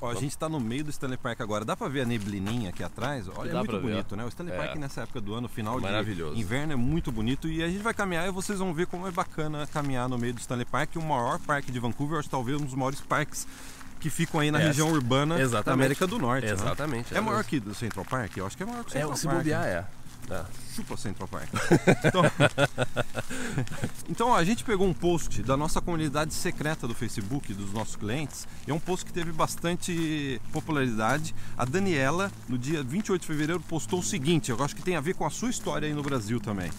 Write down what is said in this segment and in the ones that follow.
Ó, a gente tá no meio do Stanley Park agora. Dá pra ver a neblininha aqui atrás? Olha, Dá é muito ver, bonito, ó. né? O Stanley É. Park nessa época do ano, final Maravilhoso. de inverno, é muito bonito. E a gente vai caminhar e vocês vão ver como é bacana caminhar no meio do Stanley Park, o maior parque de Vancouver, acho que talvez um dos maiores parques que ficam aí na É, região urbana exatamente. da América do Norte. né? Exatamente. É maior que do Central Park? Eu acho que é maior que o É, Central se Park. bobear é. É. Chupa Central Park. Então, então, a gente pegou um post da nossa comunidade secreta do Facebook, dos nossos clientes, e é um post que teve bastante popularidade. A Daniela, no dia 28 de fevereiro, postou o seguinte: eu acho que tem a ver com a sua história aí no Brasil também.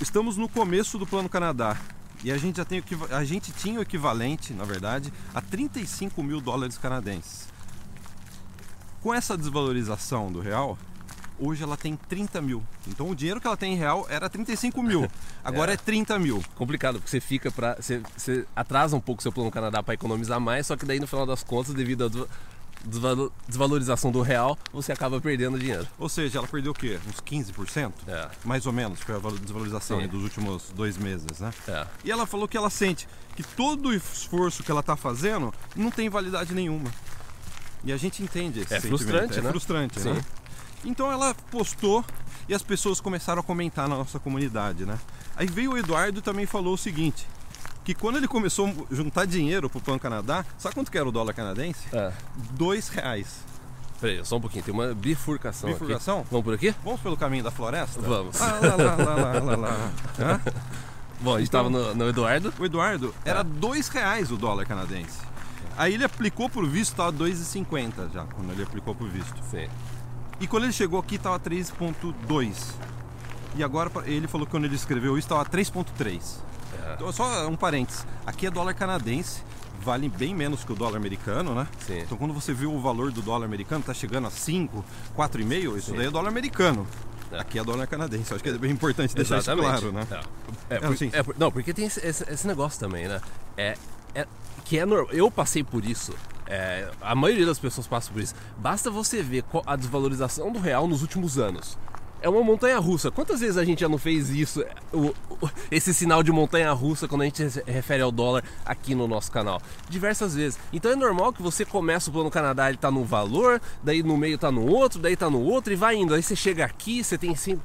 Estamos no começo do Plano Canadá. E a gente já tem a gente tinha o equivalente, na verdade, a 35 mil dólares canadenses. Com essa desvalorização do real, hoje ela tem 30 mil. Então o dinheiro que ela tem em real era 35 mil. Agora é, 30 mil. Complicado, porque você fica pra. Você, você atrasa um pouco seu plano Canadá para economizar mais, só que daí no final das contas, devido à desva- desvalo- desvalorização do real, você acaba perdendo dinheiro. Ou seja, ela perdeu o quê? Uns 15%? É. Mais ou menos, foi a valo- desvalorização aí dos últimos dois meses, né? É. E ela falou que ela sente que todo o esforço que ela está fazendo não tem validade nenhuma. E a gente entende esse É sentimento. frustrante, é né? frustrante, Sim. né? Então ela postou e as pessoas começaram a comentar na nossa comunidade, né? Aí veio o Eduardo e também falou o seguinte, que quando ele começou a juntar dinheiro pro Plano Canadá, sabe quanto que era o dólar canadense? É. Dois reais. Peraí, só um pouquinho, tem uma bifurcação, Bifurcação? aqui. Vamos por aqui? Vamos pelo caminho da floresta? Vamos. Lá, lá, lá, lá, lá, lá, lá. Hã? Bom, a gente Então- tava no, no Eduardo. O Eduardo, era dois reais o dólar canadense. Aí ele aplicou por visto, tava 2,50 já, quando ele aplicou por visto. Sim. E quando ele chegou aqui, tava 3,2. E agora ele falou que quando ele escreveu isso, tava 3,3. É. Então, só um parênteses. Aqui é dólar canadense, vale bem menos que o dólar americano, né? Sim. Então quando você vê o valor do dólar americano, tá chegando a 5, 4,5, isso Sim. daí é dólar americano. É. Aqui é dólar canadense. Acho que é bem importante deixar Exatamente. isso claro, né? É, é, É, por- assim. é por- não, porque tem esse, esse- esse negócio também, né? É, é- que é normal. Eu passei por isso. É, a maioria das pessoas passa por isso. Basta você ver a desvalorização do real nos últimos anos. É uma montanha russa. Quantas vezes a gente já não fez isso? O- o- esse sinal de montanha russa quando a gente se refere ao dólar aqui no nosso canal? Diversas vezes. Então é normal que você começa o plano Canadá, ele tá num valor, daí no meio tá no outro, daí tá no outro e vai indo. Aí você chega aqui, você tem assim.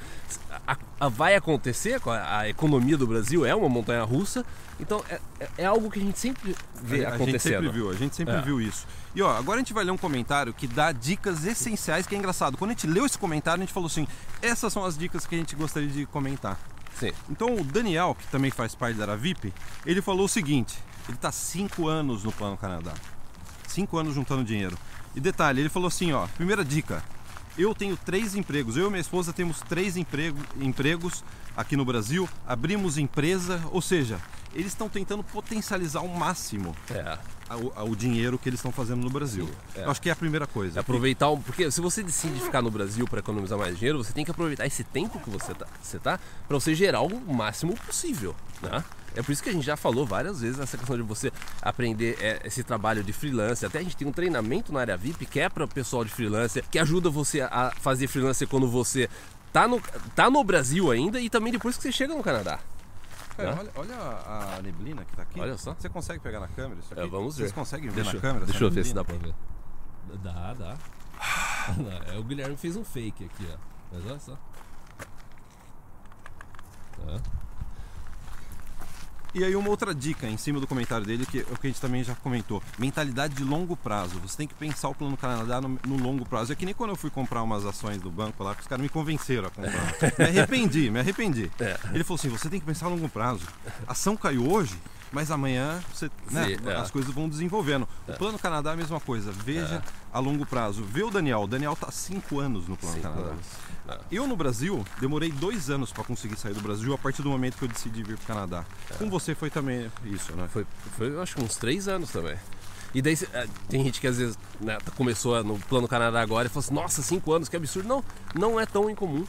a- a- vai acontecer a, a economia do Brasil, é uma montanha russa. Então é, é- é algo que a gente sempre vê a, a gente acontecendo. sempre viu, a gente sempre É. viu isso. E ó, agora a gente vai ler um comentário que dá dicas essenciais, que é engraçado. Quando a gente leu esse comentário, a gente falou assim: essas são as dicas que a gente gostaria de comentar. Sim. Então o Daniel, que também faz parte da Aravip, ele falou o seguinte: ele está cinco anos no Plano Canadá. Cinco anos juntando dinheiro. E detalhe, ele falou assim, ó, primeira dica. Eu tenho três empregos. Eu e minha esposa temos três emprego, empregos aqui no Brasil. Abrimos empresa, ou seja, eles estão tentando potencializar ao máximo É. o, o dinheiro que eles estão fazendo no Brasil. Sim, é. Eu acho que é a primeira coisa. É aproveitar, um- porque se você decide ficar no Brasil para economizar mais dinheiro, você tem que aproveitar esse tempo que você tá, você tá para você gerar o máximo possível, né? É por isso que a gente já falou várias vezes essa questão de você aprender é, esse trabalho de freelance. Até a gente tem um treinamento na área VIP que é para o pessoal de freelance, que ajuda você a fazer freelance quando você tá no, tá no Brasil ainda e também depois que você chega no Canadá. Né? olha, olha a neblina que tá aqui. Olha só. Você consegue pegar na câmera isso aqui? É, vamos ver. Vocês conseguem ver Deixa, na câmera? deixa eu ver se dá pra ver. Dá, dá. É, o Guilherme fez um fake aqui, ó. Mas olha só. Tá. E aí uma outra dica em cima do comentário dele, que é o que a gente também já comentou. Mentalidade de longo prazo. Você tem que pensar o plano Canadá no, no longo prazo. É que nem quando eu fui comprar umas ações do banco lá, que os caras me convenceram a comprar. me arrependi, me arrependi. É. Ele falou assim, você tem que pensar a longo prazo. A ação caiu hoje, mas amanhã você, né, Sim, é. as coisas vão desenvolvendo. O plano Canadá é a mesma coisa. Veja a longo prazo. Vê o Daniel. O Daniel tá há cinco anos no plano Cinco Canadá. anos. É. Eu no Brasil demorei dois anos para conseguir sair do Brasil a partir do momento que eu decidi vir para o Canadá. Com você foi também isso, né? Foi, foi, eu acho que uns três anos também. E daí é, tem gente que às vezes né, começou no Plano Canadá agora e falou assim, nossa, cinco anos, que absurdo. Não, não é tão incomum.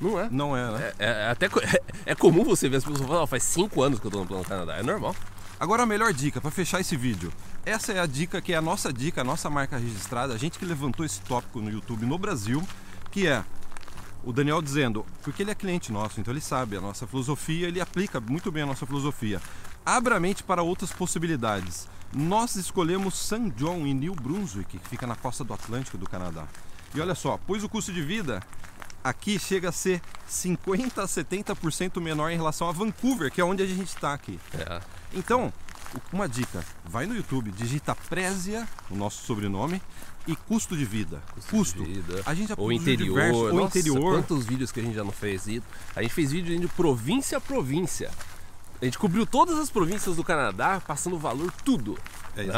Não é. Não é, né? É, é até é, é comum você ver as pessoas falando, "Ó, faz cinco anos que eu tô no Plano Canadá. É normal. Agora a melhor dica para fechar esse vídeo. Essa é a dica que é a nossa dica, a nossa marca registrada, a gente que levantou esse tópico no YouTube no Brasil, que é O Daniel dizendo, porque ele é cliente nosso, então ele sabe a nossa filosofia, ele aplica muito bem a nossa filosofia. Abra a mente para outras possibilidades. Nós escolhemos St. John em New Brunswick, que fica na costa do Atlântico do Canadá. E olha só, pois o custo de vida aqui chega a ser 50 a 70% menor em relação a Vancouver, que é onde a gente está aqui. É. Então, uma dica, vai no YouTube, digita Présia, o nosso sobrenome, e custo de vida. Custo. de vida. A gente já produziu interior. diversos- Nossa, interior. Quantos vídeos que a gente já não fez? E A gente fez vídeo indo província a província. A gente cobriu todas as províncias do Canadá, passando o valor tudo. É, né?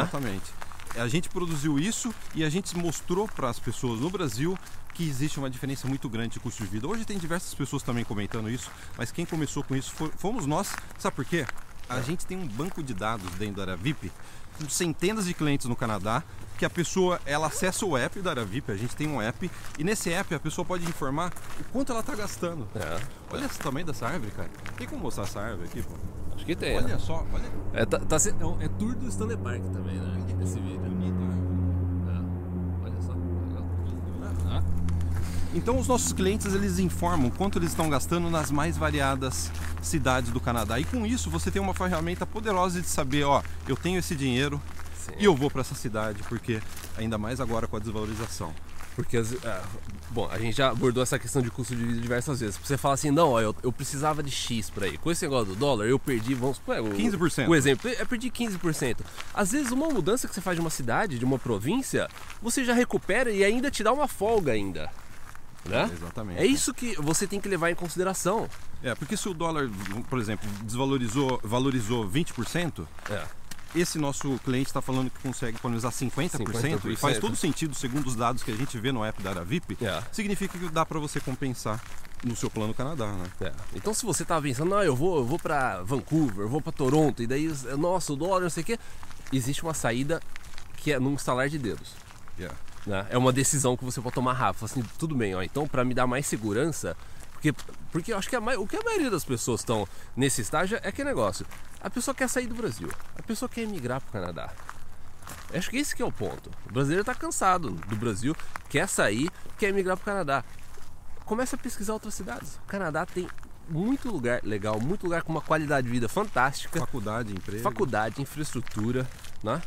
A gente produziu isso e a gente mostrou para as pessoas no Brasil que existe uma diferença muito grande de custo de vida. Hoje tem diversas pessoas também comentando isso, mas quem começou com isso fomos nós. Sabe por quê? A gente tem um banco de dados dentro da área VIP com centenas de clientes no Canadá que a pessoa ela acessa o app da área VIP, a gente tem um app e nesse app a pessoa pode informar o quanto ela está gastando. É. Olha esse tamanho dessa árvore, cara. Tem como mostrar essa árvore aqui, pô? Acho que tem. Olha né? só, olha É, tá, tá é é tour do Stanley Park também, né? Esse vídeo. bonita a árvore. É. Olha só. Legal. Ah, Então os nossos clientes eles informam quanto eles estão gastando nas mais variadas cidades do Canadá. E com isso você tem uma ferramenta poderosa de saber, ó, eu tenho esse dinheiro sim. e eu vou para essa cidade, porque ainda mais agora com a desvalorização. Porque, ah, bom, a gente já abordou essa questão de custo de vida diversas vezes. Você fala assim, não, ó, eu, eu precisava de X pra ir. Com esse negócio do dólar, eu perdi, vamos supor, o, 15%. O exemplo, eu perdi 15%. Às vezes, uma mudança que você faz de uma cidade, de uma província, você já recupera e ainda te dá uma folga ainda. Né? Exatamente. É isso que você tem que levar em consideração. É, porque se o dólar, por exemplo, desvalorizou, valorizou 20%, É. esse nosso cliente está falando que consegue economizar 50%, e 50%. faz todo sentido segundo os dados que a gente vê no app da área VIP, É. significa que dá para você compensar no seu plano Canadá, né? É. Então se você tava pensando, não, eu vou, eu vou para Vancouver, eu vou para Toronto, e daí, nossa, o dólar, não sei o quê, existe uma saída que é num estalar de dedos. Yeah. Né? É uma decisão que você pode tomar rápido. Assim, tudo bem, ó, então para me dar mais segurança, porque, porque eu acho que a, o que a maioria das pessoas estão nesse estágio é que negócio. A pessoa quer sair do Brasil, a pessoa quer emigrar para o Canadá. Eu Acho que esse que é o ponto. O brasileiro está cansado do Brasil, quer sair, quer emigrar para o Canadá. Começa a pesquisar outras cidades. O Canadá tem muito lugar legal, muito lugar com uma qualidade de vida fantástica, Faculdade, emprego. faculdade, infraestrutura, né?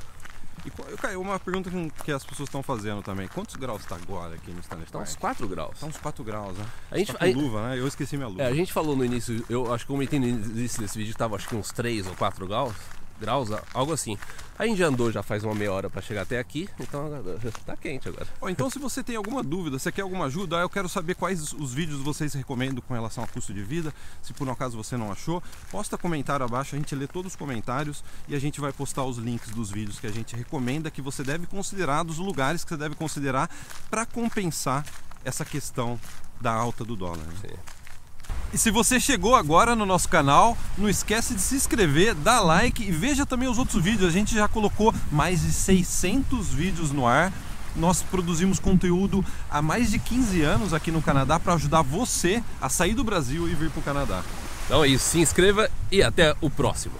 E Caio, uma pergunta que- as pessoas estão fazendo também. Quantos graus está agora aqui no Stanley Está Park? uns 4 graus. Tá uns 4 graus, né? A gente- tá com a- luva, né? Eu esqueci minha luva. É, a gente falou no início, eu acho que eu comentei no início desse vídeo que tava acho que uns 3 ou 4 graus, graus, algo assim. A gente já andou já faz uma meia hora para chegar até aqui, então agora- tá quente agora. Ó, então, se você tem alguma dúvida, você quer alguma ajuda, eu quero saber quais os vídeos vocês recomendam com relação ao custo de vida. Se por um acaso você não achou, posta comentário abaixo, a gente lê todos os comentários e a gente vai postar os links dos vídeos que a gente recomenda que você deve considerar, dos lugares que você deve considerar para compensar essa questão da alta do dólar. né? Sim. E se você chegou agora no nosso canal, não esquece de se inscrever, dar like e veja também os outros vídeos. A gente já colocou mais de 600 vídeos no ar. Nós produzimos conteúdo há mais de 15 anos aqui no Canadá para ajudar você a sair do Brasil e vir para o Canadá. Então é isso, se inscreva e até o próximo.